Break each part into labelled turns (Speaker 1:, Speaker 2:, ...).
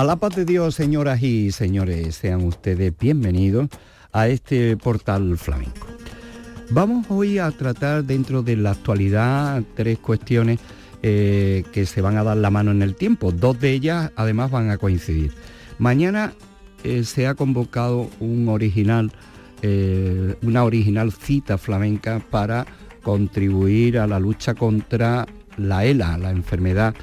Speaker 1: A la paz de Dios, señoras y señores, sean ustedes bienvenidos a este portal flamenco. Vamos hoy a tratar dentro de la actualidad tres cuestiones eh, que se van a dar la mano en el tiempo. Dos de ellas además van a coincidir. Mañana eh, se ha convocado un original, eh, una original cita flamenca para contribuir a la lucha contra la ELA, la enfermedad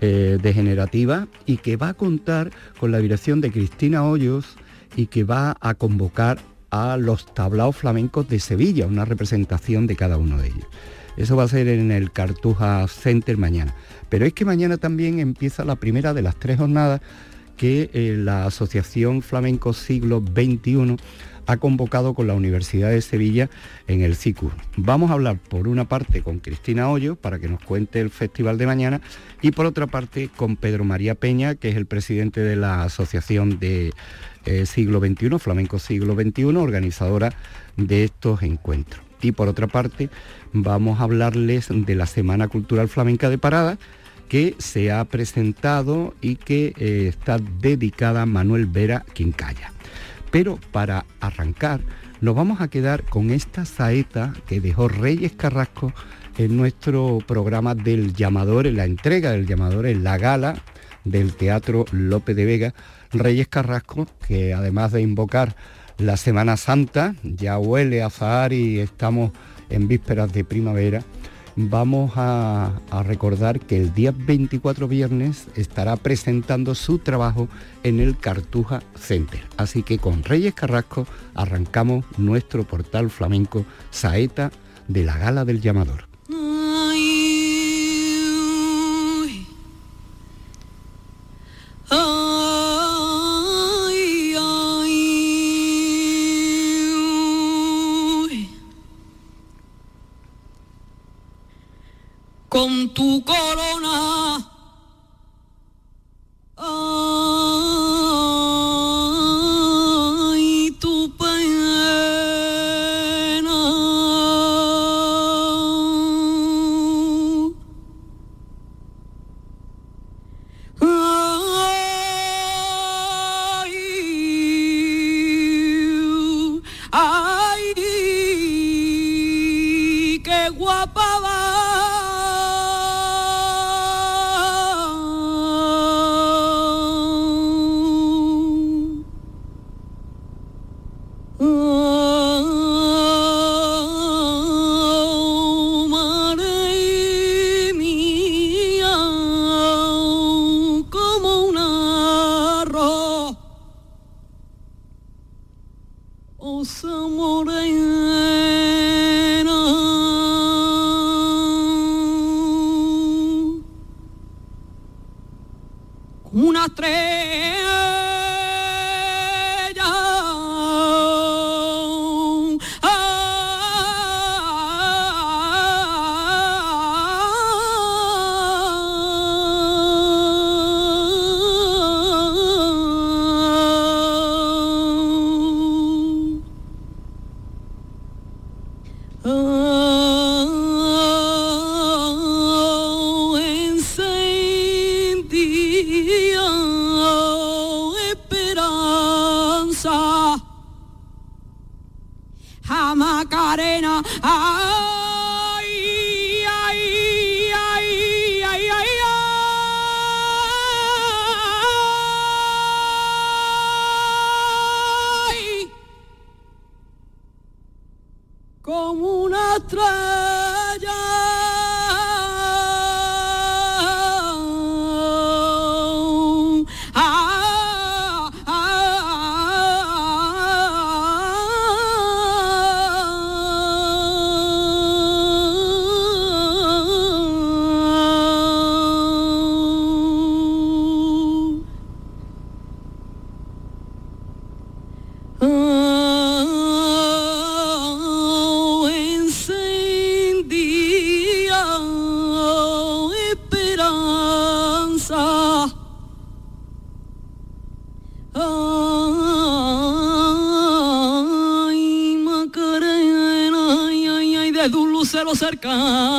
Speaker 1: eh, degenerativa y que va a contar con la dirección de Cristina Hoyos y que va a convocar a los tablaos flamencos de Sevilla, una representación de cada uno de ellos. Eso va a ser en el Cartuja Center mañana. Pero es que mañana también empieza la primera de las tres jornadas que eh, la Asociación Flamenco Siglo XXI ha convocado con la Universidad de Sevilla en el CICUR. Vamos a hablar por una parte con Cristina Hoyo para que nos cuente el festival de mañana y por otra parte con Pedro María Peña, que es el presidente de la Asociación de eh, Siglo XXI, Flamenco Siglo XXI, organizadora de estos encuentros. Y por otra parte vamos a hablarles de la Semana Cultural Flamenca de Parada, que se ha presentado y que eh, está dedicada a Manuel Vera Quincaya. Pero para arrancar, nos vamos a quedar con esta saeta que dejó Reyes Carrasco en nuestro programa del llamador, en la entrega del llamador, en la gala del Teatro López de Vega. Reyes Carrasco, que además de invocar la Semana Santa, ya huele a Zahar y estamos en vísperas de primavera, vamos a, recordar que el día 24 viernes estará presentando su trabajo en el Cartuja Center. Así que con Reyes Carrasco arrancamos nuestro portal flamenco Saeta de la Gala del Llamador.
Speaker 2: Con tu corona. Ay, un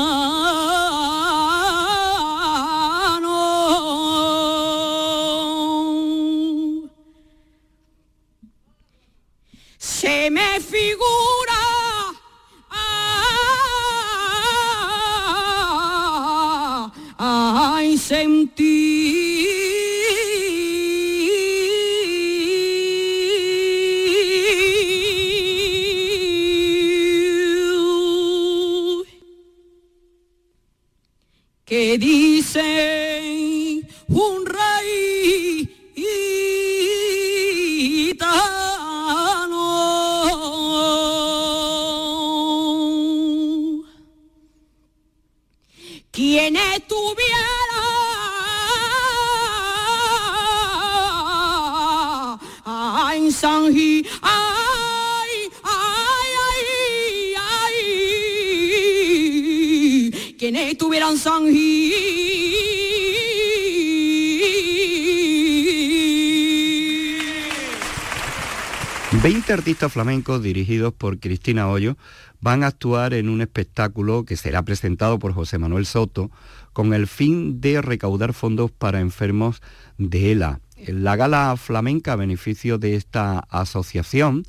Speaker 1: artistas flamencos dirigidos por Cristina Hoyo van a actuar en un espectáculo que será presentado por José Manuel Soto con el fin de recaudar fondos para enfermos de ELA. La gala flamenca a beneficio de esta asociación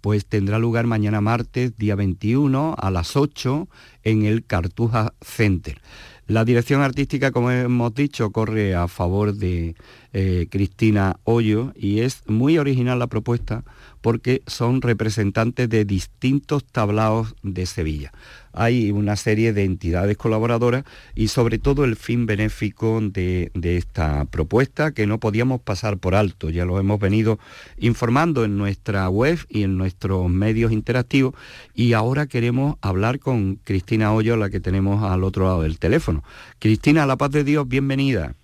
Speaker 1: pues tendrá lugar mañana martes, día 21, a las 8, en el Cartuja Center. La dirección artística, como hemos dicho, corre a favor de eh, Cristina Hoyo y es muy original la propuesta porque son representantes de distintos tablaos de Sevilla. Hay una serie de entidades colaboradoras y sobre todo el fin benéfico de, esta propuesta que no podíamos pasar por alto. Ya lo hemos venido informando en nuestra web y en nuestros medios interactivos y ahora queremos hablar con Cristina Hoyo, la que tenemos al otro lado del teléfono. Cristina, la paz de Dios, bienvenida.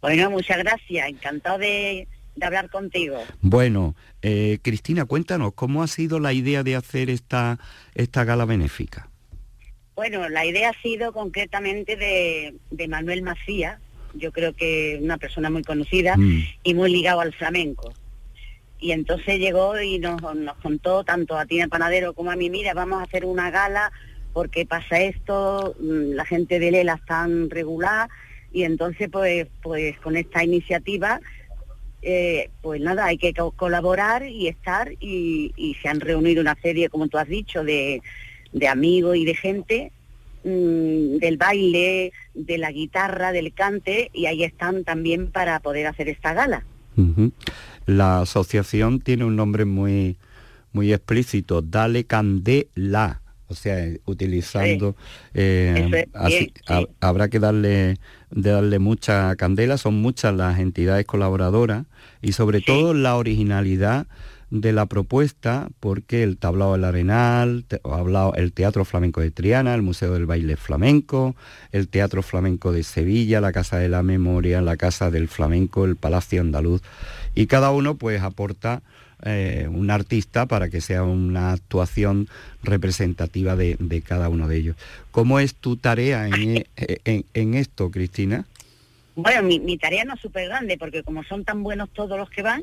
Speaker 3: Bueno, muchas gracias. Encantado de, de hablar contigo.
Speaker 1: Bueno, eh, Cristina, cuéntanos, ¿cómo ha sido la idea de hacer esta, esta gala benéfica?
Speaker 3: Bueno, la idea ha sido concretamente de, de Manuel Macías. Yo creo que una persona muy conocida
Speaker 1: Mm.
Speaker 3: y muy ligado al flamenco. Y entonces llegó y nos, nos contó tanto a Tina Panadero como a mí, mira, vamos a hacer una gala porque pasa esto, mm, la gente de Lela está tan regular y entonces pues pues con esta iniciativa eh, pues nada, hay que co- colaborar y estar y, y se han reunido una serie, como tú has dicho, de, de amigos y de gente mm, del baile, de la guitarra, del cante y ahí están también para poder hacer esta gala.
Speaker 1: La asociación tiene un nombre muy, muy explícito, Dale Candela, o sea, utilizando... eh,
Speaker 3: es,
Speaker 1: así-
Speaker 3: sí.
Speaker 1: habrá que darle, de darle mucha candela, son muchas las entidades colaboradoras y sobre
Speaker 3: Sí.
Speaker 1: todo la originalidad de la propuesta, porque el Tablao del Arenal, te- hablado, el Teatro Flamenco de Triana, el Museo del Baile Flamenco, el Teatro Flamenco de Sevilla, la Casa de la Memoria, la Casa del Flamenco, el Palacio Andaluz, y cada uno pues aporta eh, un artista para que sea una actuación representativa de, de cada uno de ellos. ¿Cómo es tu tarea en, e- en- en esto, Cristina?
Speaker 3: Bueno, mi, tarea no es súper grande porque como son tan buenos todos los que van,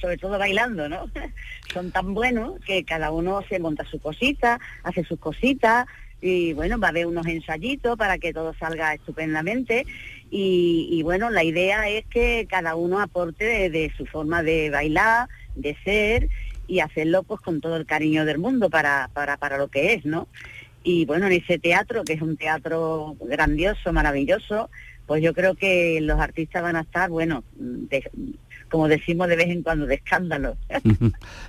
Speaker 3: sobre todo bailando, ¿no? son tan buenos que cada uno se monta su cosita, hace sus cositas y bueno, va a haber unos ensayitos para que todo salga estupendamente y, y, bueno, la idea es que cada uno aporte de, de su forma de bailar, de ser y hacerlo pues con todo el cariño del mundo para, para, para lo que es, ¿no? Y bueno, en ese teatro, que es un teatro grandioso, maravilloso, pues yo creo que los artistas van a estar, bueno, de- como decimos de vez en cuando, de escándalo.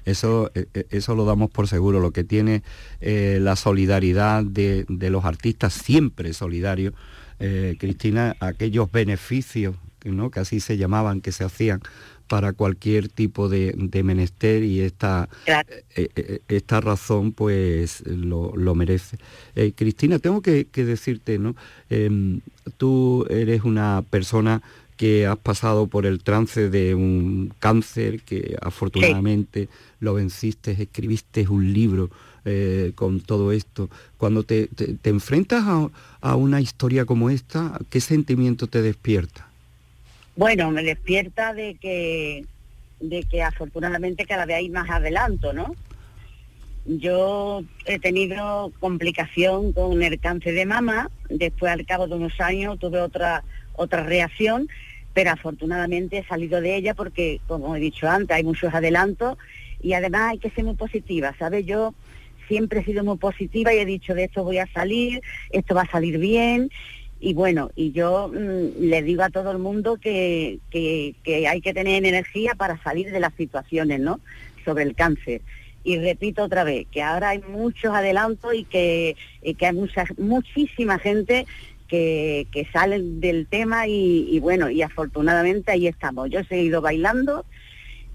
Speaker 1: Eso, eh, eh, eso lo damos por seguro. Lo que tiene eh, la solidaridad de, de los artistas, siempre solidario, eh, Cristina, aquellos beneficios, ¿no? que así se llamaban, que se hacían para cualquier tipo de, de menester y esta,
Speaker 3: Claro.
Speaker 1: eh, eh, esta razón pues lo, lo merece. Eh, Cristina, tengo que, que decirte, ¿no? Em, tú eres una persona que has pasado por el trance de un cáncer, que afortunadamente lo venciste, escribiste un libro eh, con todo esto. Cuando te, te- te enfrentas a, a una historia como esta, ¿qué sentimiento te despierta?
Speaker 3: Bueno, me despierta de que, de que afortunadamente cada vez hay más adelanto, ¿no? Yo he tenido complicación con el cáncer de mama, después al cabo de unos años tuve otra, otra reacción, pero afortunadamente he salido de ella porque, como he dicho antes, hay muchos adelantos y además hay que ser muy positiva, ¿sabes? Yo siempre he sido muy positiva y he dicho de esto voy a salir, esto va a salir bien y bueno, y yo mm, le digo a todo el mundo que, que, que hay que tener energía para salir de las situaciones, ¿no? Sobre el cáncer y repito otra vez que ahora hay muchos adelantos y que, que hay mucha, muchísima gente que, que salen del tema y, y, bueno, y afortunadamente ahí estamos. Yo he seguido bailando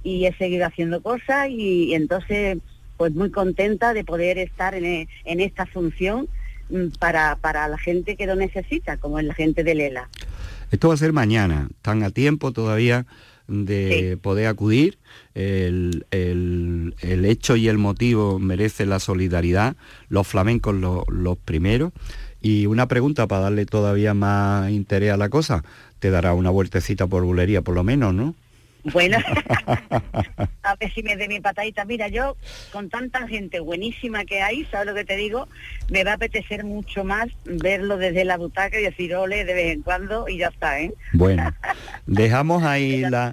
Speaker 3: y he seguido haciendo cosas y, y entonces pues muy contenta de poder estar en, en esta función mm, para, para la gente que lo necesita, como es la gente de Lela.
Speaker 1: Esto va a ser mañana, están a tiempo todavía de sí. poder acudir. El, el, el, hecho y el motivo merece la solidaridad, los flamencos los, los primeros. Y una pregunta para darle todavía más interés a la cosa, te dará una vueltecita por bulería por lo menos, ¿no?
Speaker 3: Bueno, a ver si me dé mi patadita. Mira, yo con tanta gente buenísima que hay, ¿sabes lo que te digo? Me va a apetecer mucho más verlo desde la butaca y decir ole de vez en cuando y ya está, ¿eh?
Speaker 1: Bueno, dejamos ahí la...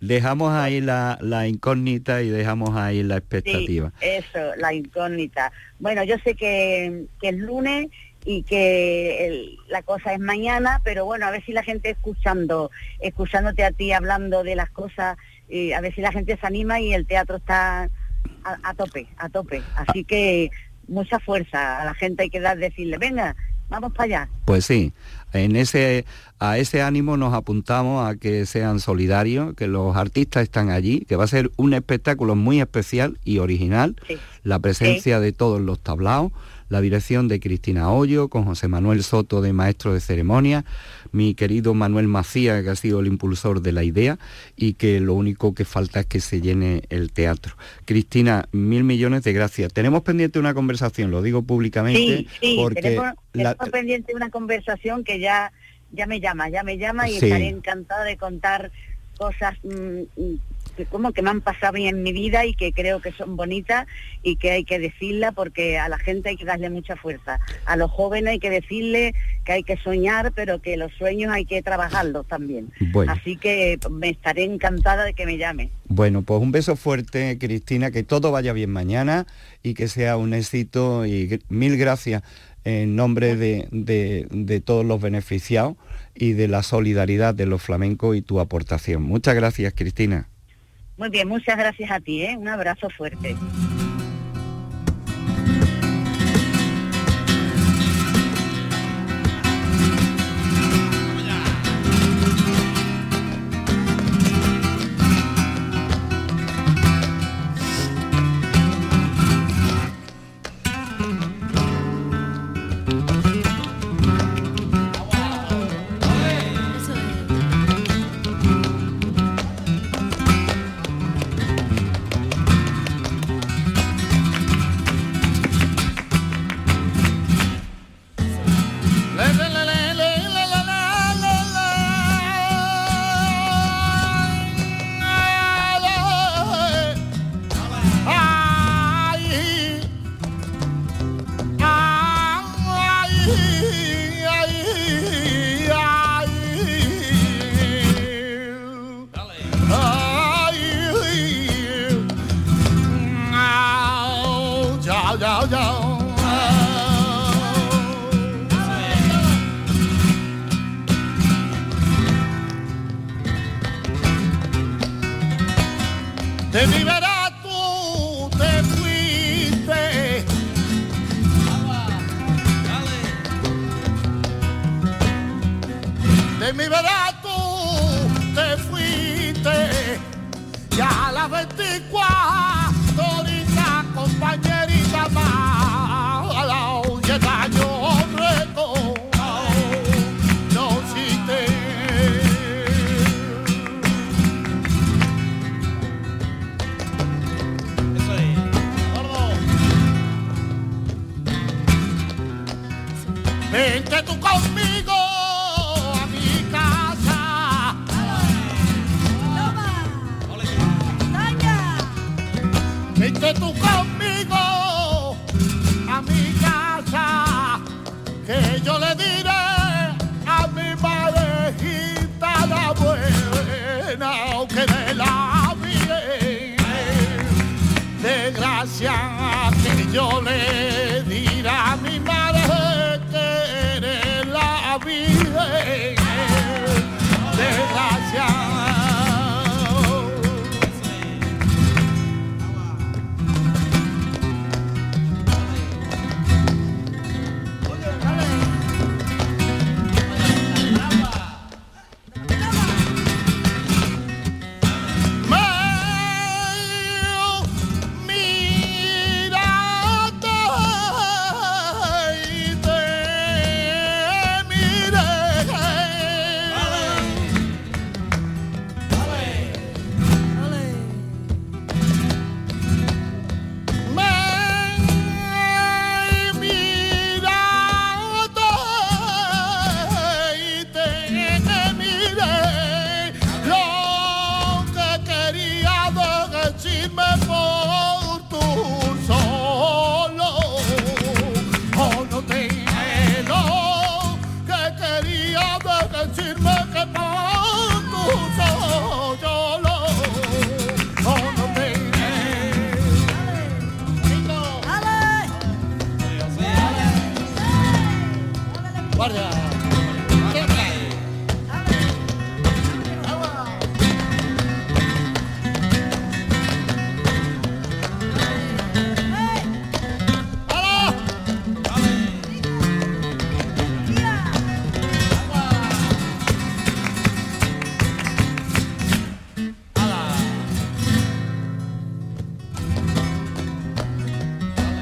Speaker 1: Dejamos ahí la, la, incógnita y dejamos ahí la expectativa.
Speaker 3: Sí, eso, la incógnita. Bueno, yo sé que, que el lunes y que el, la cosa es mañana, pero bueno, a ver si la gente escuchando, escuchándote a ti hablando de las cosas, eh, a ver si la gente se anima y el teatro está a, a, tope, a tope. Así que mucha fuerza a la gente hay que dar, decirle, venga, vamos para allá.
Speaker 1: Pues sí, en ese, a ese ánimo nos apuntamos a que sean solidarios, que los artistas están allí, que va a ser un espectáculo muy especial y original, sí. la presencia sí. de todos los tablaos, la dirección de Cristina Hoyo, con José Manuel Soto de maestro de ceremonia, mi querido Manuel Macía, que ha sido el impulsor de la idea, y que lo único que falta es que se llene el teatro. Cristina, mil millones de gracias. Tenemos pendiente una conversación, lo digo públicamente,
Speaker 3: sí, sí,
Speaker 1: porque...
Speaker 3: Tenemos, tenemos la... pendiente una conversación que ya, ya me llama, ya me llama y sí. estaré encantada de contar cosas mmm, que como que me han pasado bien en mi vida y que creo que son bonitas y que hay que decirla porque a la gente hay que darle mucha fuerza. A los jóvenes hay que decirle que hay que soñar, pero que los sueños hay que trabajarlos también. Bueno. Así que me estaré encantada de que me llame.
Speaker 1: Bueno, pues un beso fuerte, Cristina, que todo vaya bien mañana y que sea un éxito y mil gracias en nombre de, de, de todos los beneficiados y de la solidaridad de los flamencos y tu aportación. Muchas gracias, Cristina.
Speaker 3: Muy bien, muchas gracias a ti, ¿eh? Un abrazo fuerte.
Speaker 4: anciana y yo le diré a mi madre que eres la virgen de la anciana.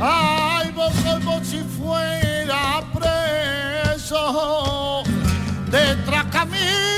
Speaker 4: Ay, vos como si fuera preso de Tracamí.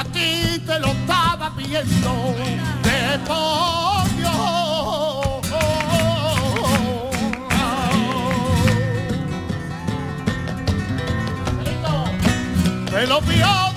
Speaker 4: a ti te lo estaba pidiendo. Te pongo. Te lo pido.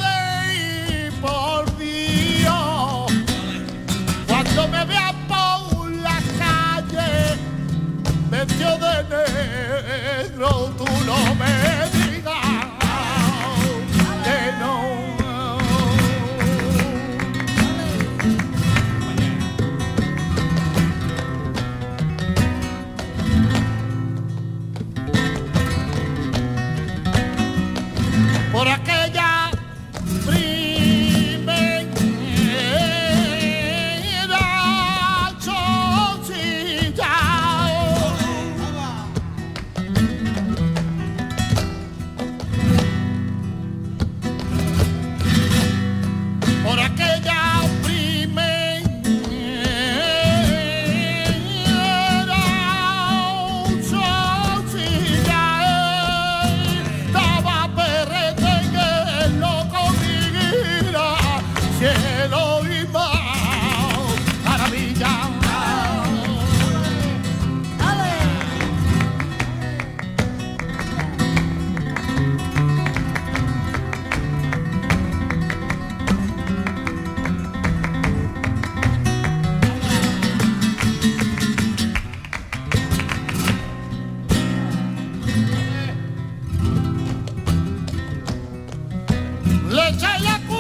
Speaker 4: echa la culpa.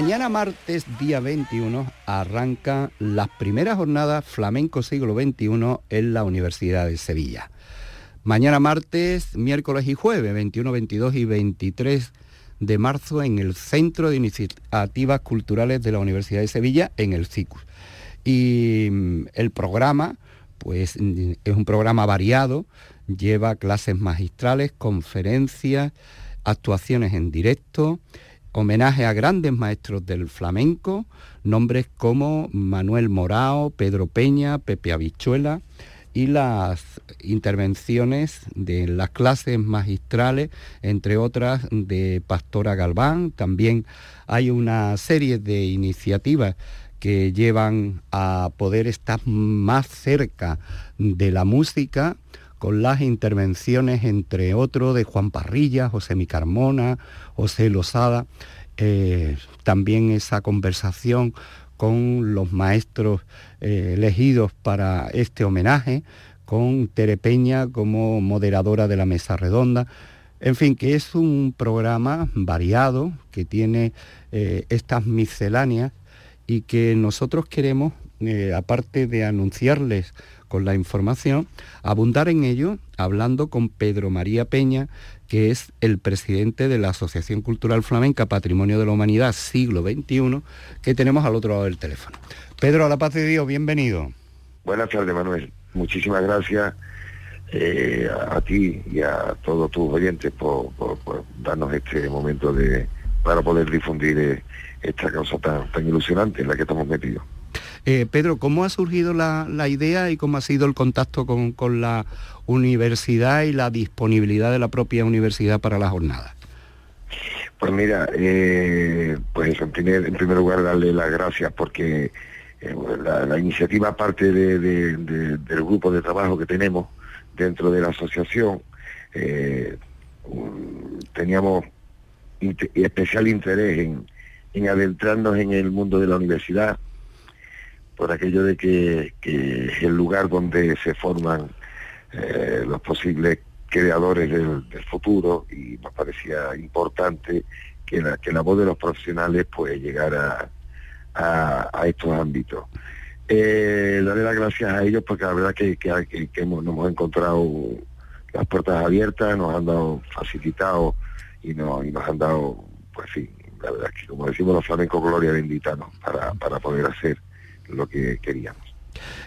Speaker 1: Mañana martes, día 21, arranca las primeras jornadas Flamenco Siglo XXI en la Universidad de Sevilla. Mañana martes, miércoles y jueves, 21, 22 y 23 de marzo en el Centro de Iniciativas Culturales de la Universidad de Sevilla, en el CICUS. Y mm, el programa, pues es un programa variado, lleva clases magistrales, conferencias, actuaciones en directo, homenaje a grandes maestros del flamenco, nombres como Manuel Morao, Pedro Peña, Pepe Habichuela y las intervenciones de las clases magistrales, entre otras de Pastora Galván. También hay una serie de iniciativas que llevan a poder estar más cerca de la música con las intervenciones, entre otros, de Juan Parrilla, José Micarmona, José Losada, eh, también esa conversación con los maestros eh, elegidos para este homenaje, con Tere Peña como moderadora de la mesa redonda. En fin, que es un programa variado, que tiene eh, estas misceláneas y que nosotros queremos, aparte de anunciarles con la información, abundar en ello hablando con Pedro María Peña, que es el presidente de la Asociación Cultural Flamenca Patrimonio de la Humanidad siglo XXI, que tenemos al otro lado del teléfono. Pedro, a la paz de Dios, bienvenido.
Speaker 5: Buenas tardes, Manuel. Muchísimas gracias eh, a, ti y a todos tus oyentes por, darnos este momento de para poder difundir eh, esta causa tan, tan ilusionante en la que estamos metidos.
Speaker 1: Eh, Pedro, ¿cómo ha surgido la, idea y cómo ha sido el contacto con, la universidad y la disponibilidad de la propia universidad para la jornada?
Speaker 5: Pues mira, eh, pues en primer, lugar darle las gracias porque eh, la, iniciativa parte del grupo de trabajo que tenemos dentro de la asociación. teníamos especial interés en adentrarnos en el mundo de la universidad por aquello de que, es el lugar donde se forman eh, los posibles creadores del, futuro y nos parecía importante que la, que la voz de los profesionales pues llegara a, estos ámbitos. Eh, daré las gracias a ellos porque la verdad que, que, hemos, nos hemos encontrado las puertas abiertas, nos han dado facilitado y, no, nos han dado, pues sí, la verdad que como decimos los flamencos, gloria bendita para, para poder hacer lo que queríamos.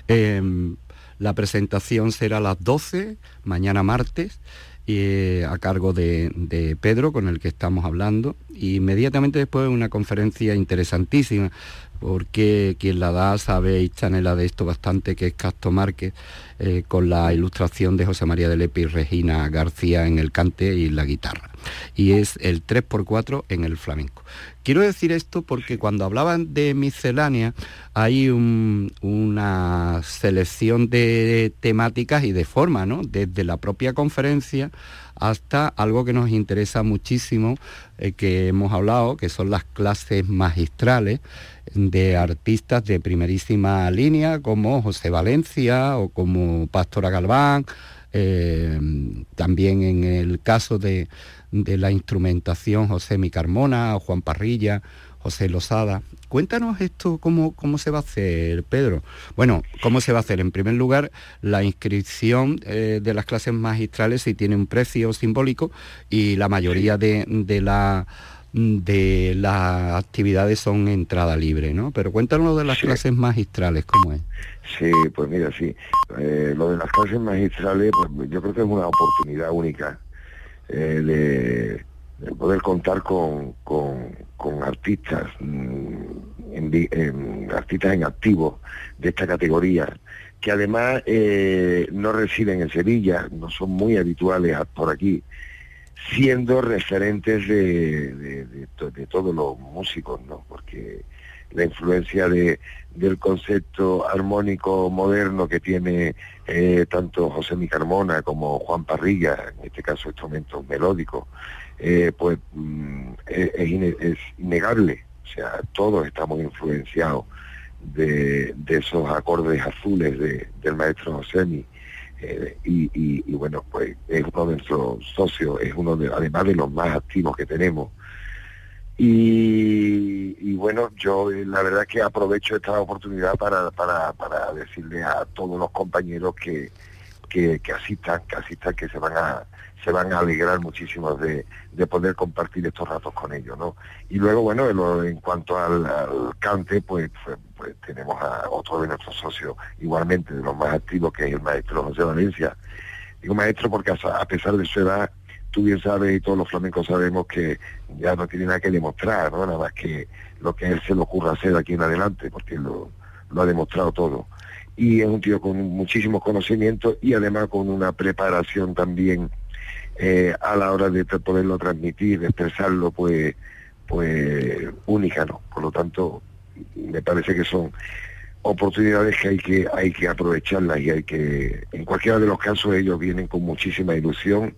Speaker 1: Em, la presentación será a las 12, mañana martes, eh, a cargo de, Pedro, con el que estamos hablando, y inmediatamente después una conferencia interesantísima, porque quien la da sabe y chanela de esto bastante, que es Casto Márquez, eh, con la ilustración de José María de Lepe y Regina García en el cante y la guitarra. Y es el 3x4 en el flamenco. Quiero decir esto porque cuando hablaban de miscelánea hay una selección de temáticas y de forma, ¿no? Desde la propia conferencia hasta algo que nos interesa muchísimo, eh, que hemos hablado, que son las clases magistrales de artistas de primerísima línea, como José Valencia o como Pastora Galván, eh, también en el caso de de la instrumentación José Micarmona, Juan Parrilla, José Losada. Cuéntanos esto, cómo, cómo se va a hacer, Pedro. Bueno, ¿cómo se va a hacer? En primer lugar, la inscripción eh, de las clases magistrales si tiene un precio simbólico y la mayoría de, la de las actividades son entrada libre, ¿no? Pero cuéntanos de las clases magistrales, ¿cómo es?
Speaker 5: Sí, pues mira, sí. Eh, lo de las clases magistrales, pues yo creo que es una oportunidad única eh, de, poder contar con, con, artistas, mm, en, artistas en activo de esta categoría, que además eh, no residen en Sevilla, no son muy habituales por aquí, siendo referentes de, de, todos los músicos, ¿no? Porque la influencia de, del concepto armónico moderno que tiene eh, tanto José Micarmona como Juan Parrilla, en este caso instrumentos melódicos, eh, pues mm, es, innegable. O sea, todos estamos influenciados de, esos acordes azules del maestro Josemi. Eh, y, y, bueno, pues es uno de nuestros socios, es uno de, además de los más activos que tenemos, Y, bueno, yo eh, la verdad que aprovecho esta oportunidad para, para, para decirle a todos los compañeros que, que, asistan, que asistan, que se van a se van a alegrar muchísimo de, poder compartir estos ratos con ellos, ¿no? Y luego, bueno, en, cuanto al, cante, pues, pues, pues, tenemos a otro de nuestros socios, igualmente de los más activos, que es el maestro José Valencia. Digo maestro porque a pesar de su edad, tú bien sabes y todos los flamencos sabemos que ya no tiene nada que demostrar, ¿no? Nada más que lo que él se le ocurra hacer aquí en adelante, porque lo, lo ha demostrado todo. Y es un tío con muchísimos conocimientos y además con una preparación también eh, a la hora de poderlo transmitir, de expresarlo, pues, pues única, ¿no? Por lo tanto, me parece que son oportunidades que hay que hay que aprovecharlas y hay que en cualquiera de los casos ellos vienen con muchísima ilusión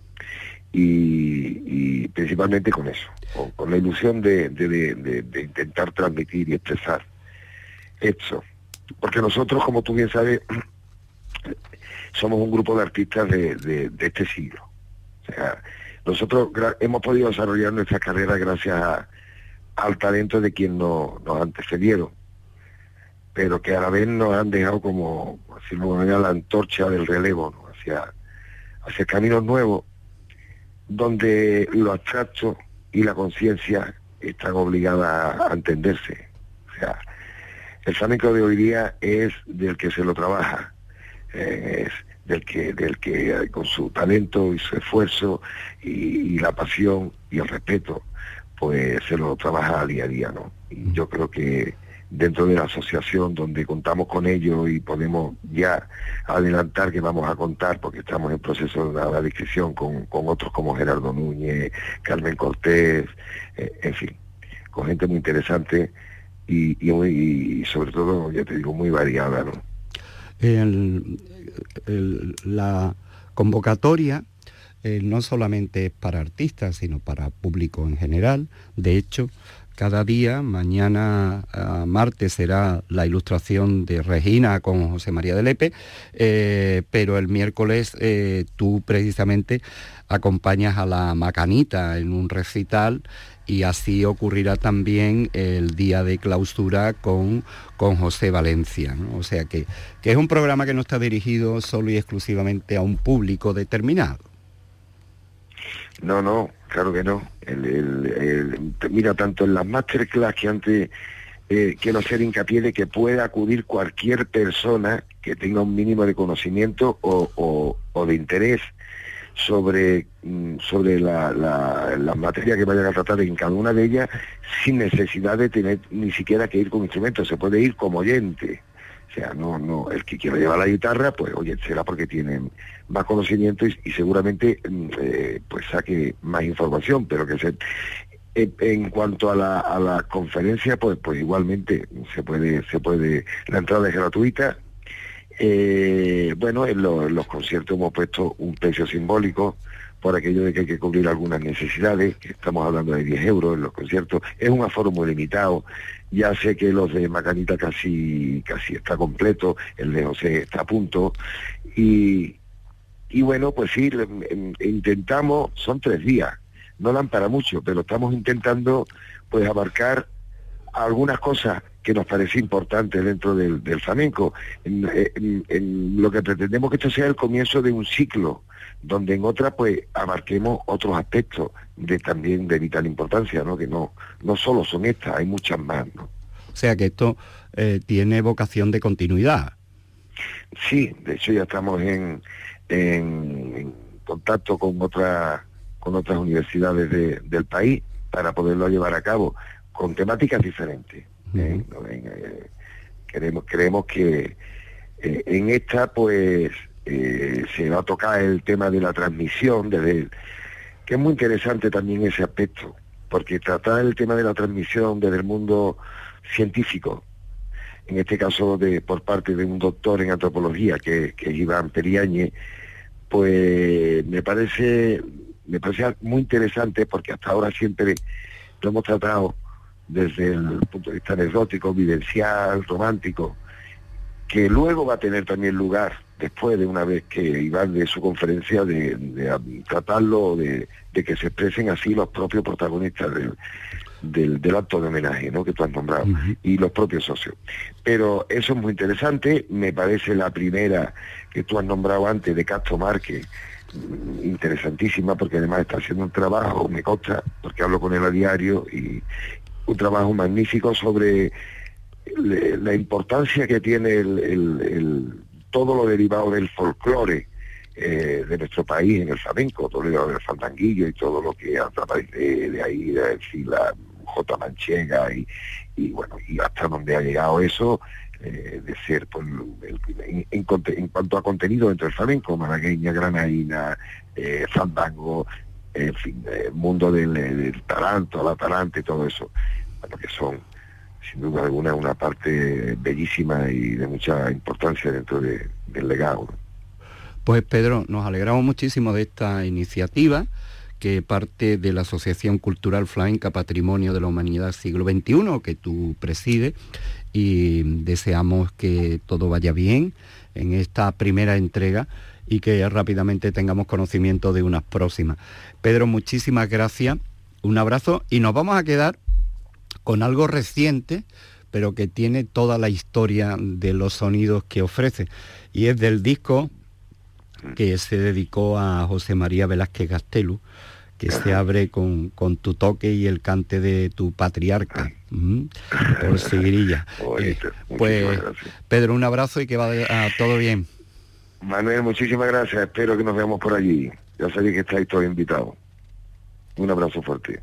Speaker 5: y, principalmente con eso, con, la ilusión de, intentar transmitir y expresar eso. Porque nosotros, como tú bien sabes, somos un grupo de artistas de, este siglo. Sea, nosotros hemos podido desarrollar nuestra carrera gracias al talento de quien nos, antecedieron, pero que a la vez nos han dejado como, así la antorcha del relevo, hacia, hacia caminos nuevos donde lo abstracto y la conciencia están obligadas a entenderse. O sea, el flamenco de hoy día es del que se lo trabaja, eh, del que, del que eh, con su talento y su esfuerzo y, la pasión y el respeto, pues se lo trabaja día a día, ¿no? Y yo creo que dentro de la asociación donde contamos con ellos y podemos ya adelantar que vamos a contar, porque estamos en proceso de la descripción con, otros como Gerardo Núñez, Carmen Cortés, eh, en fin, con gente muy interesante y, y, sobre todo, ya te digo, muy variada. ¿no?
Speaker 1: La convocatoria eh, no solamente es para artistas, sino para público en general. De hecho, cada día. Mañana, martes, será la ilustración de Regina con José María de Lepe, eh, pero el miércoles eh, tú precisamente acompañas a la Macanita en un recital y así ocurrirá también el día de clausura con, con José Valencia. O sea que, que es un programa que no está dirigido solo y exclusivamente a un público determinado.
Speaker 5: No, no, claro que no. Mira, tanto en las masterclass que antes eh, quiero hacer hincapié de que puede acudir cualquier persona que tenga un mínimo de conocimiento o, de interés sobre, mm, sobre la, la, materia que vayan a tratar en cada una de ellas sin necesidad de tener ni siquiera que ir con instrumentos, se puede ir como oyente. O sea, no, no, el que quiera llevar la guitarra, pues oye, será porque tiene más conocimiento y, seguramente mm, eh, pues saque más información, pero que se, en, cuanto a la, a la conferencia, pues, pues igualmente se puede, se puede, la entrada es gratuita. Eh, bueno, en, los conciertos hemos puesto un precio simbólico por aquello de que hay que cubrir algunas necesidades, estamos hablando de 10 euros en los conciertos, es un aforo muy limitado, ya sé que los de Macanita casi, casi está completo, el de José está a punto, y, y bueno, pues sí, intentamos, son tres días, no dan para mucho, pero estamos intentando pues abarcar algunas cosas que nos parece importante dentro del, flamenco. En, lo que pretendemos que esto sea el comienzo de un ciclo, donde en otra pues abarquemos otros aspectos de también de vital importancia, ¿no? Que no, no solo son estas, hay muchas más, ¿no?
Speaker 1: O sea que esto eh, tiene vocación de continuidad.
Speaker 5: Sí, de hecho ya estamos en, en, contacto con otras con otras universidades del país para poderlo llevar a cabo con temáticas diferentes. ¿eh? Eh, queremos, creemos que en esta pues eh, se va a tocar el tema de la transmisión, desde que es muy interesante también ese aspecto, porque tratar el tema de la transmisión desde el mundo científico, en este caso de, por parte de un doctor en antropología, que, que es Iván Periañe, pues me parece, me parece muy interesante porque hasta ahora siempre lo hemos tratado desde el punto de vista anecdótico, vivencial, romántico, que luego va a tener también lugar después de una vez que Iván de su conferencia de, tratarlo, de, que se expresen así los propios protagonistas del, del, acto de homenaje ¿no? que tú has nombrado y los propios socios. Pero eso es muy interesante, me parece la primera que tú has nombrado antes de Castro Márquez, mm, interesantísima porque además está haciendo un trabajo, me consta, porque hablo con él a diario, y un trabajo magnífico sobre la importancia que tiene el, todo lo derivado del folclore eh, de nuestro país en el flamenco, todo lo del fandanguillo y todo lo que a través de, ahí, de decir, la J. Manchega y, bueno, y hasta donde ha llegado eso, eh, de ser pues, en, cuanto a contenido dentro del flamenco, malagueña, granaína, eh, fandango, en fin, el mundo del, del taranto, la talante, todo eso, bueno, que son sin duda alguna una parte bellísima y de mucha importancia dentro del legado.
Speaker 1: Pues Pedro, nos alegramos muchísimo de esta iniciativa que parte de la Asociación Cultural Flamenca Patrimonio de la Humanidad Siglo XXI, que tú presides, y deseamos que todo vaya bien en esta primera entrega y que rápidamente tengamos conocimiento de unas próximas. Pedro, muchísimas gracias, un abrazo y nos vamos a quedar con algo reciente, pero que tiene toda la historia de los sonidos que ofrece. Y es del disco que se dedicó a José María Velázquez Gastelu, que se abre con, tu toque y el cante de tu patriarca, por Seguirilla. Eh, pues Pedro, un abrazo y que vaya todo bien.
Speaker 5: Manuel, muchísimas gracias, espero que nos veamos por allí. Ya sabéis que estáis todos invitados. Un abrazo fuerte.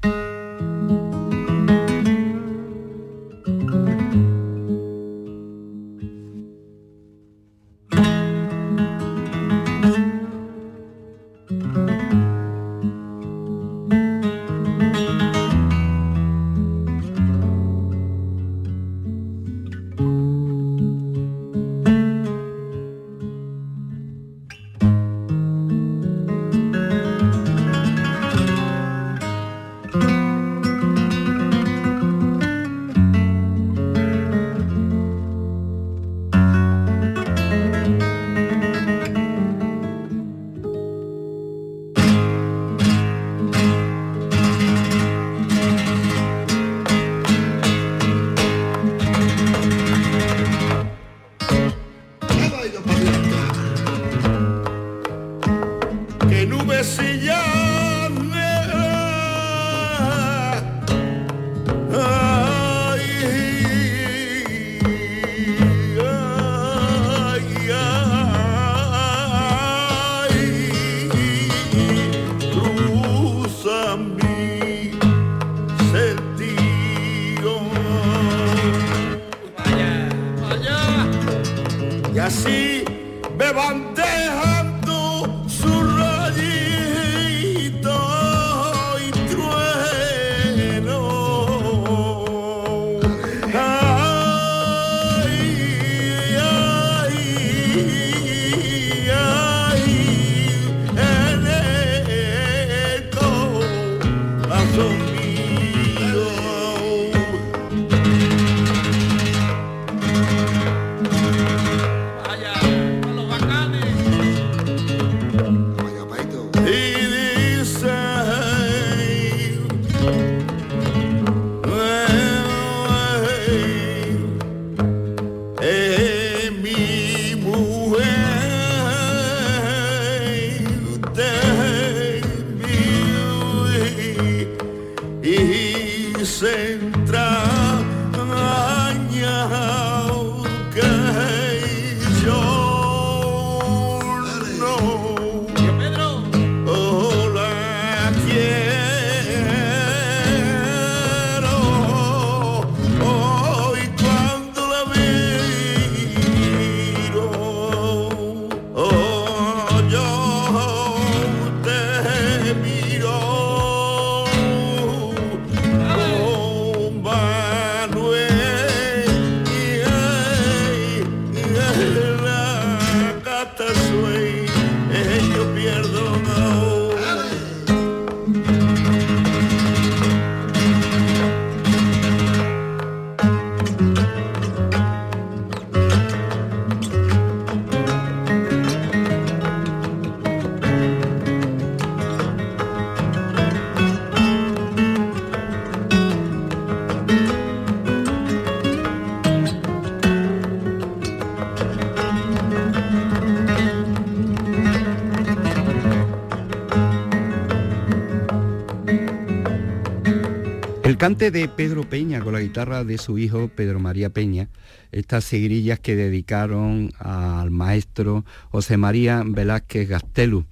Speaker 1: Cante de Pedro Peña con la guitarra de su hijo Pedro María Peña, estas seguirillas que dedicaron al maestro José María Velázquez Gastelu.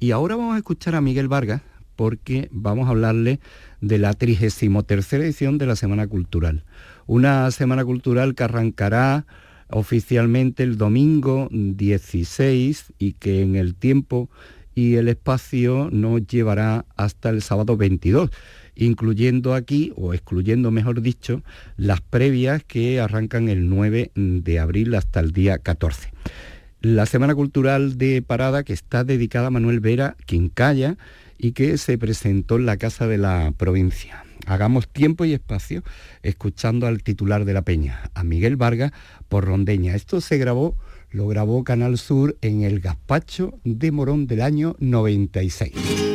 Speaker 1: Y ahora vamos a escuchar a Miguel Vargas porque vamos a hablarle de la 33 edición de la Semana Cultural. Una Semana Cultural que arrancará oficialmente el domingo 16 y que en el tiempo y el espacio nos llevará hasta el sábado 22 incluyendo aquí, o excluyendo mejor dicho, las previas que arrancan el 9 de abril hasta el día 14. La Semana Cultural de Parada, que está dedicada a Manuel Vera Quincalla y que se presentó en la Casa de la Provincia. Hagamos tiempo y espacio escuchando al titular de la peña, a Miguel Vargas, por Rondeña. Esto se grabó, lo grabó Canal Sur en el Gazpacho de Morón del año 96.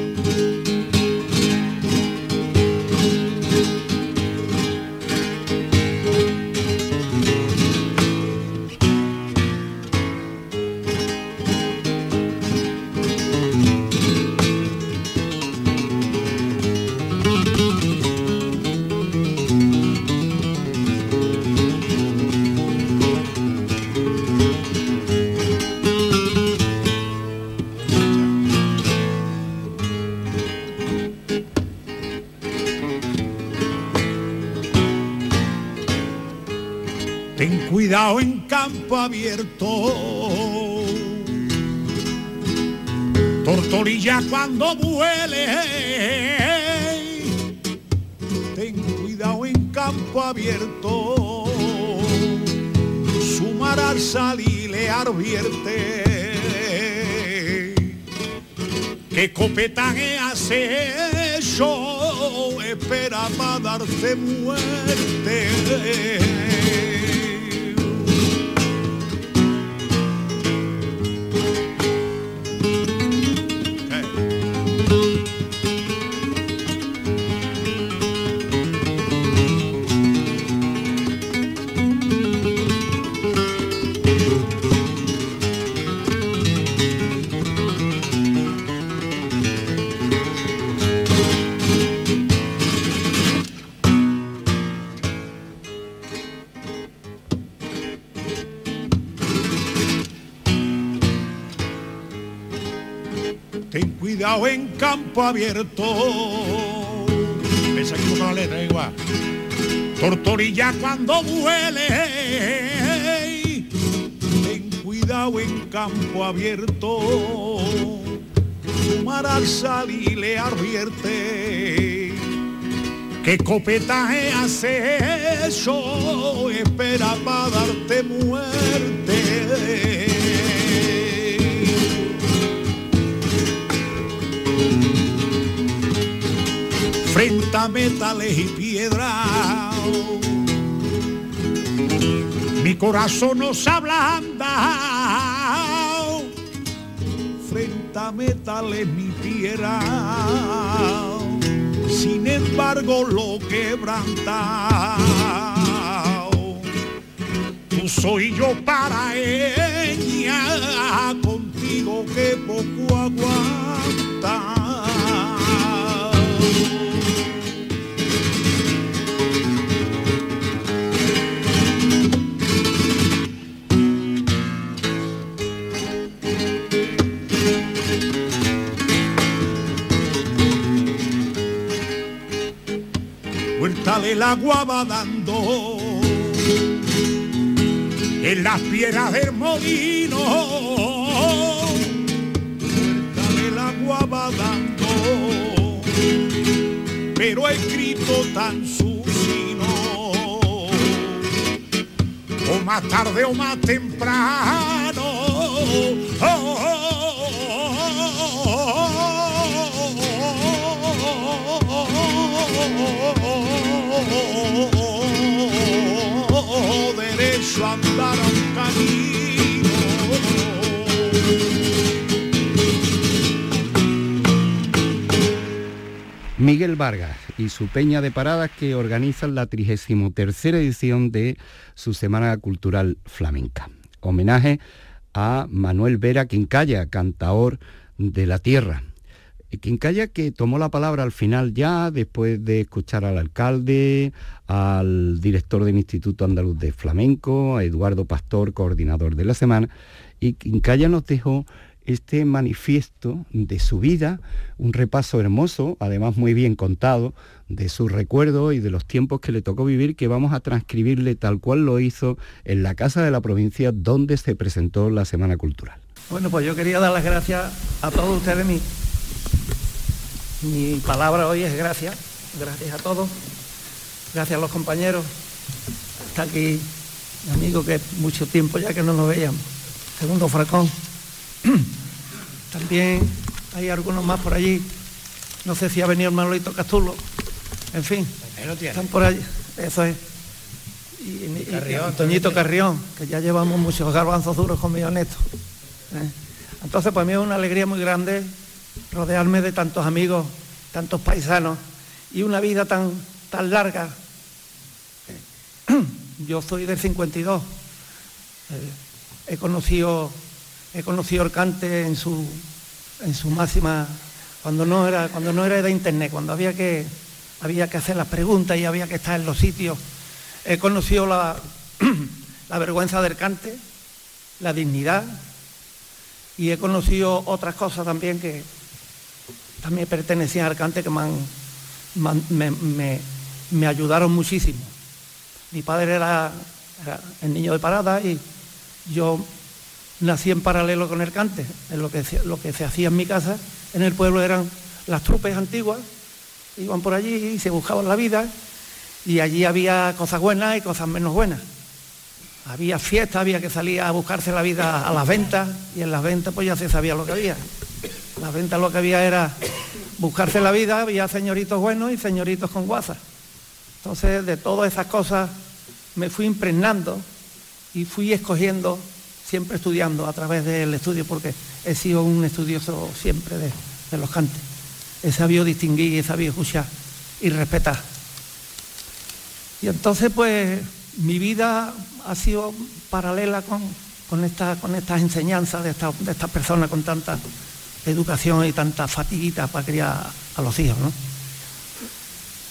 Speaker 4: En campo abierto. Tortorilla cuando vuele, ten cuidado en campo abierto. Su mar al salir le advierte que copeta hace eso, espera para darte muerte. Campo abierto. Esa que la letra igual. Tortorilla cuando vuele, ten cuidado en campo abierto. Su mar al salir le advierte que copetaje hace eso, espera para darte muerte. Metales y piedra. Mi corazón nos ablanda frente a metales mi piedra. Sin embargo lo quebranta. Tú soy yo para ella, contigo que poco aguanta. El agua va dando en las piedras del molino. el agua va dando, pero escrito tan susino. O más tarde o más temprano.
Speaker 1: Miguel Vargas y su Peña de Paradas que organizan la 33 edición de su Semana Cultural Flamenca. Homenaje a Manuel Vera Quincaya, cantaor de la tierra. Quincalla que tomó la palabra al final ya, después de escuchar al alcalde, al director del Instituto Andaluz de Flamenco, a Eduardo Pastor, coordinador de la semana, y Quincalla nos dejó este manifiesto de su vida, un repaso hermoso, además muy bien contado, de sus recuerdos y de los tiempos que le tocó vivir, que vamos a transcribirle tal cual lo hizo en la Casa de la Provincia donde se presentó la Semana Cultural.
Speaker 6: Bueno, pues yo quería dar las gracias a todos ustedes. Mi, mi palabra hoy es gracias, gracias a todos, gracias a los compañeros. Está aquí mi amigo que mucho tiempo ya que no nos veíamos, segundo Fracón. También hay algunos más por allí. No sé si ha venido el Manolito Castulo. En fin, están por allí. Eso es. Y, y- y Toñito Carrión, que ya llevamos muchos garbanzos duros con mi honesto. ¿eh? Entonces, para mí es una alegría muy grande rodearme de tantos amigos, tantos paisanos y una vida tan, tan larga. Yo soy del 52. Eh, he conocido he conocido el cante en su en su máxima cuando no era cuando no era de internet, cuando había que había que hacer las preguntas y había que estar en los sitios. He conocido la, la vergüenza del cante, la dignidad y he conocido otras cosas también que también pertenecían al cante que me, ayudaron muchísimo. Mi padre era, el niño de parada y yo nací en paralelo con el cante. En lo, que, lo que se hacía en mi casa, en el pueblo eran las trupes antiguas, iban por allí y se buscaban la vida y allí había cosas buenas y cosas menos buenas. Había fiestas, había que salir a buscarse la vida a las ventas y en las ventas pues ya se sabía lo que había. En las ventas lo que había era buscarse la vida, había señoritos buenos y señoritos con guasas. Entonces de todas esas cosas me fui impregnando y fui escogiendo, siempre estudiando a través del estudio, porque he sido un estudioso siempre de, los cantes. He sabido distinguir, he sabido escuchar y respetar. Y entonces, pues, mi vida ha sido paralela con, esta- estas enseñanzas de, esta- de estas personas con tanta educación y tanta fatiguita para criar a los hijos, ¿no?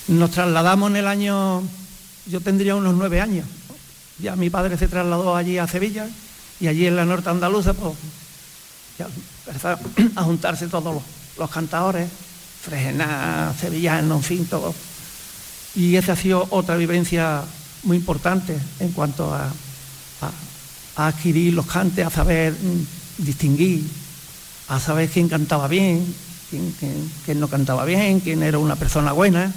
Speaker 6: Nos trasladamos en el año, yo tendría unos nueve años. Ya mi padre se trasladó allí a Sevilla y allí en la norte andaluza, pues, empezaron a juntarse todos los, los cantadores, Fregená, Sevillano, en fin, todo. Y esa ha sido otra vivencia muy importante en cuanto a, a- a adquirir los cantes, a saber mm, distinguir, a saber quién cantaba bien, quién, no cantaba bien, quién era una persona buena,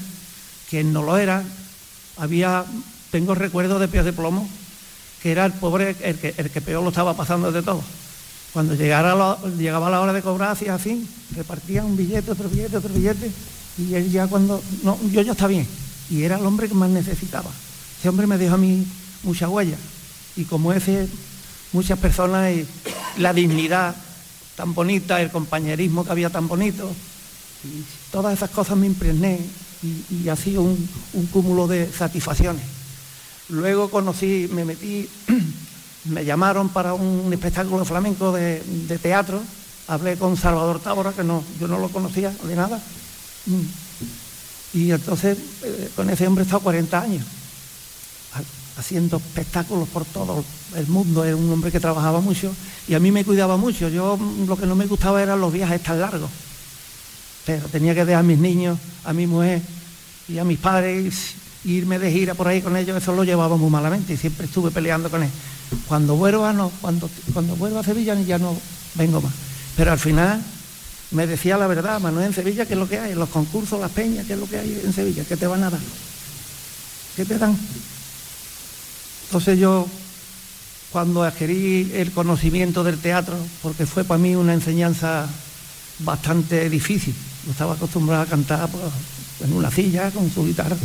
Speaker 6: quién no lo era. Había, tengo recuerdos de pies de plomo, que era el pobre el que, el que peor lo estaba pasando de todo. Cuando llegara llegaba la hora de cobrar, hacía así, repartía un billete, otro billete, otro billete, y él ya cuando, no, yo ya está bien. Y era el hombre que más necesitaba. Ese hombre me dejó a mí mucha huella. Y como ese, muchas personas, la dignidad tan bonita, el compañerismo que había tan bonito, y todas esas cosas me impregné y, y ha sido un, un cúmulo de satisfacciones. Luego conocí, me metí, me llamaron para un espectáculo flamenco de, de teatro, hablé con Salvador Tábora, que no, yo no lo conocía de nada, Mm. y entonces eh, con ese hombre he estado 40 años, haciendo espectáculos por todo el mundo, era un hombre que trabajaba mucho y a mí me cuidaba mucho, yo mm, lo que no me gustaba eran los viajes tan largos, pero tenía que dejar a mis niños, a mi mujer y a mis padres irme de gira por ahí con ellos, eso lo llevaba muy malamente y siempre estuve peleando con él. Cuando vuelva no, cuando, cuando vuelva a Sevilla ya no vengo más. Pero al final me decía la verdad, Manuel, en Sevilla, ¿qué es lo que hay? En los concursos, las peñas, ¿qué es lo que hay en Sevilla? ¿Qué te van a dar? ¿Qué te dan? Entonces yo, cuando adquirí el conocimiento del teatro, porque fue para mí una enseñanza bastante difícil, yo estaba acostumbrado a cantar pues, en una silla con su guitarra,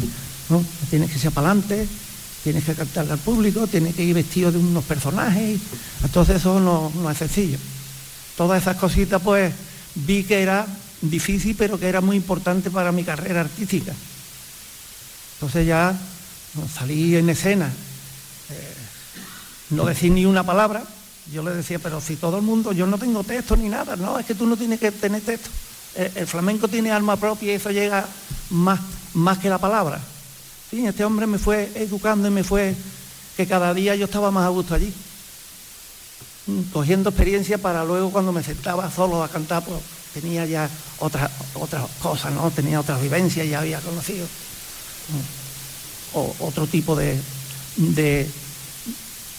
Speaker 6: ¿no? Tienes que ser para adelante, tienes que cantarle al público, tienes que ir vestido de unos personajes, entonces eso no, no es sencillo. Todas esas cositas pues vi que era difícil, pero que era muy importante para mi carrera artística. Entonces ya no, salí en escena, no decir ni una palabra, yo le decía, pero si todo el mundo, yo no tengo texto ni nada, no, es que tú no tienes que tener texto, el, flamenco tiene alma propia y eso llega más, más que la palabra. Sí, este hombre me fue educando y me fue que cada día yo estaba más a gusto allí, mm, cogiendo experiencia para luego cuando me sentaba solo a cantar, pues tenía ya otras otras cosas, ¿no? Tenía otras vivencias, ya había conocido mm, o, otro tipo de, de,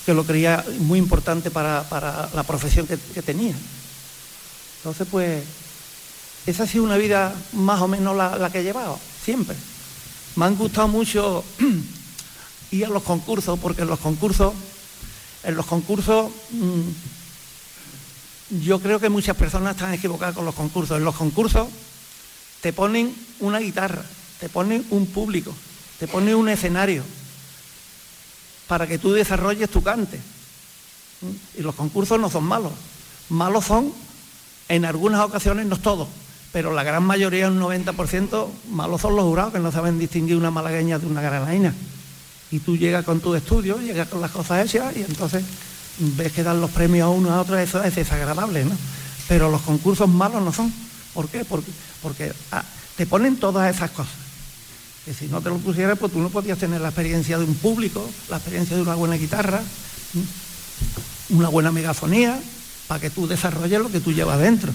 Speaker 6: que lo creía muy importante para, la profesión que, tenía. Entonces, pues, esa ha sido una vida más o menos la, que he llevado, siempre. Me han gustado mucho ir a los concursos, porque en los concursos, en los concursos, mm, yo creo que muchas personas están equivocadas con los concursos. En los concursos te ponen una guitarra, te ponen un público, te ponen un escenario, para que tú desarrolles tu cante. Y los concursos no son malos. Malos son, en algunas ocasiones, no todos, pero la gran mayoría, un 90%, malos son los jurados que no saben distinguir una malagueña de una granaina. Y tú llegas con tu estudio, llegas con las cosas hechas y entonces ves que dan los premios a uno a otro, eso es desagradable, ¿no? Pero los concursos malos no son. ¿Por qué? Porque, porque ah, te ponen todas esas cosas que si no te lo pusieras, pues tú no podías tener la experiencia de un público, la experiencia de una buena guitarra, una buena megafonía, para que tú desarrolles lo que tú llevas dentro.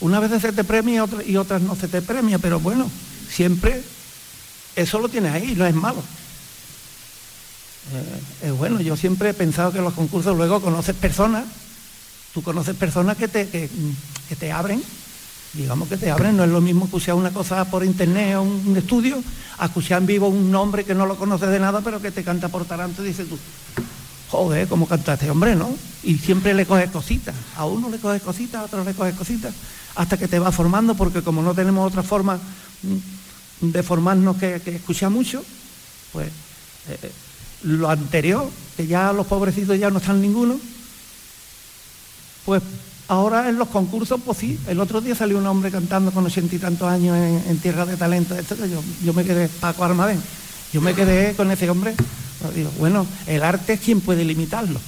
Speaker 6: Una vez se te premia y otras no se te premia, pero bueno, siempre eso lo tienes ahí, no es malo. Eh, es bueno, yo siempre he pensado que los concursos luego conoces personas, tú conoces personas que te, que te abren digamos que te abren, no es lo mismo escuchar una cosa por internet o un estudio, a escuchar en vivo un nombre que no lo conoces de nada, pero que te canta por taranto y dices tú, joder, ¿cómo canta este hombre, no? Y siempre le coges cositas, a uno le coges cositas, a otro le coges cositas, hasta que te va formando, porque como no tenemos otra forma mm, de formarnos que, escuchar mucho, pues eh, lo anterior, que ya los pobrecitos ya no están ninguno, pues Ahora en los concursos, pues sí, el otro día salió un hombre cantando con ochenta y tantos años en, Tierra de Talento, Yo, yo me quedé, Paco Armabén, yo me quedé con ese hombre. Digo, bueno, el arte es quien puede limitarlo.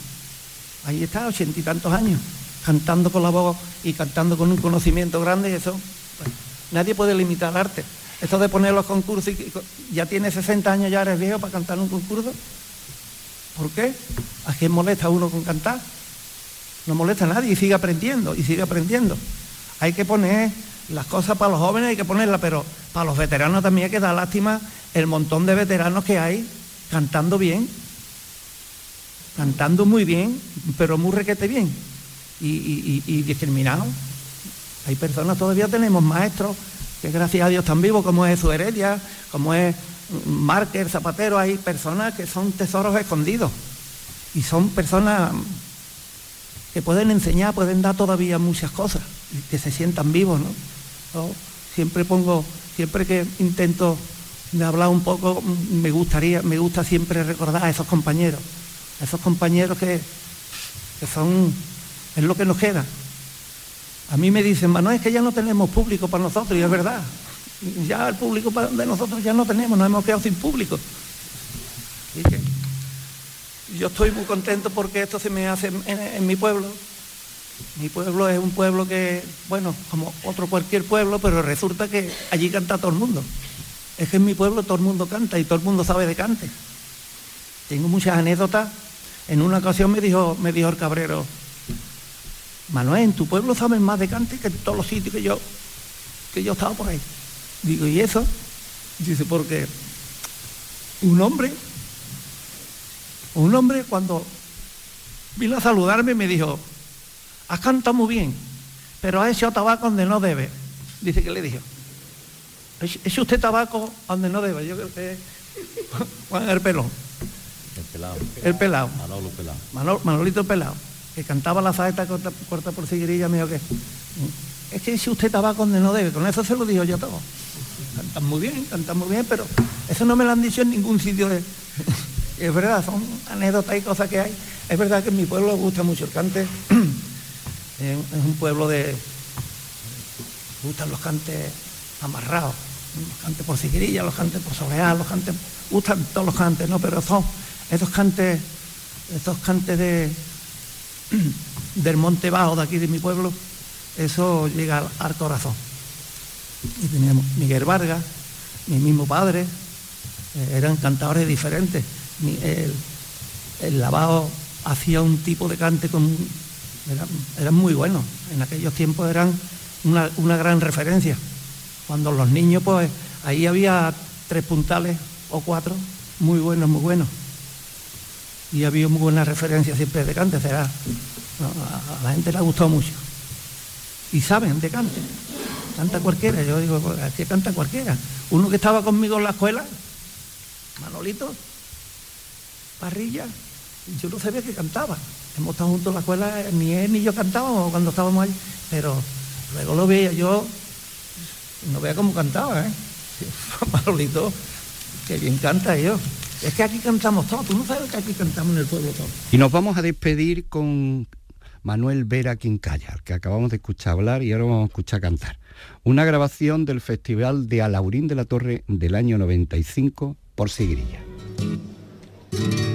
Speaker 6: Ahí está, ochenta y tantos años, cantando con la voz y cantando con un conocimiento grande, eso, pues, nadie puede limitar el arte. Esto de poner los concursos, y, ya tiene 60 años, ya eres viejo para cantar un concurso. ¿Por qué? ¿A quién molesta uno con cantar? No molesta a nadie y sigue aprendiendo y sigue aprendiendo. Hay que poner las cosas para los jóvenes, hay que ponerlas, pero para los veteranos también hay que dar lástima el montón de veteranos que hay cantando bien, cantando muy bien, pero muy requete bien y, y, discriminados. Hay personas, todavía tenemos maestros que gracias a Dios están vivos, como es su Heredia, como es Márquez, Zapatero, hay personas que son tesoros escondidos y son personas que pueden enseñar, pueden dar todavía muchas cosas, que se sientan vivos, ¿no? siempre pongo, siempre que intento hablar un poco, me gustaría, me gusta siempre recordar a esos compañeros, a esos compañeros que, que son, es lo que nos queda. A mí me dicen, Manuel, es que ya no tenemos público para nosotros, y es verdad. Ya el público de nosotros ya no tenemos, nos hemos quedado sin público. Yo estoy muy contento porque esto se me hace en, mi pueblo. Mi pueblo es un pueblo que, bueno, como otro cualquier pueblo, pero resulta que allí canta todo el mundo. Es que en mi pueblo todo el mundo canta y todo el mundo sabe de cante. Tengo muchas anécdotas. En una ocasión me dijo, me dijo el cabrero, Manuel, en tu pueblo saben más de cante que en todos los sitios que yo, que yo he estado por ahí. Digo, ¿y eso? Dice, porque un hombre un hombre cuando vino a saludarme me dijo, has cantado muy bien, pero ha hecho tabaco donde no debe. Dice que le dijo, ¿es usted tabaco donde no debe? Yo creo que Juan el pelón.
Speaker 7: El pelado.
Speaker 6: El pelado.
Speaker 7: Manolo pelado.
Speaker 6: Manolito pelado, que cantaba la saeta corta, corta por siguirilla, me dijo que es que si usted tabaco donde no debe, con eso se lo dijo yo todo. Cantan muy bien, cantan muy bien, pero eso no me lo han dicho en ningún sitio de, es verdad, son anécdotas y cosas que hay. Es verdad que en mi pueblo gusta mucho el cante. es un pueblo de... gustan los cantes amarrados, los cantes por siguirilla, los cantes por soleá, los cantes... gustan todos los cantes, ¿no? Pero son esos cantes, estos cantes de, del monte bajo de aquí de mi pueblo, eso llega al, corazón. y teníamos Miguel Vargas, mi mismo padre, eh, eran cantadores diferentes. El, el lavado hacía un tipo de cante con eran, eran muy buenos. En aquellos tiempos eran una, una gran referencia. Cuando los niños, pues ahí había tres puntales o cuatro, muy buenos, muy buenos. Y había muy buena referencia siempre de cante. No, a, la gente le ha gustado mucho. Y saben de cante. Canta cualquiera. Yo digo, pues, es que canta cualquiera. Uno que estaba conmigo en la escuela, Manolito, Parrilla, yo no sabía que cantaba. Hemos estado juntos en la escuela, ni él ni yo cantábamos cuando estábamos ahí, pero luego lo veía yo, no veía cómo cantaba, ¿eh? Manolito, que bien canta yo. Es que aquí cantamos todos, tú no sabes que aquí cantamos en el pueblo todos.
Speaker 1: Y nos vamos a despedir con Manuel Vera Quincalla, al que acabamos de escuchar hablar y ahora vamos a escuchar cantar. Una grabación del Festival de Alaurín de la Torre del año 95 por Sigrilla.
Speaker 6: Vamos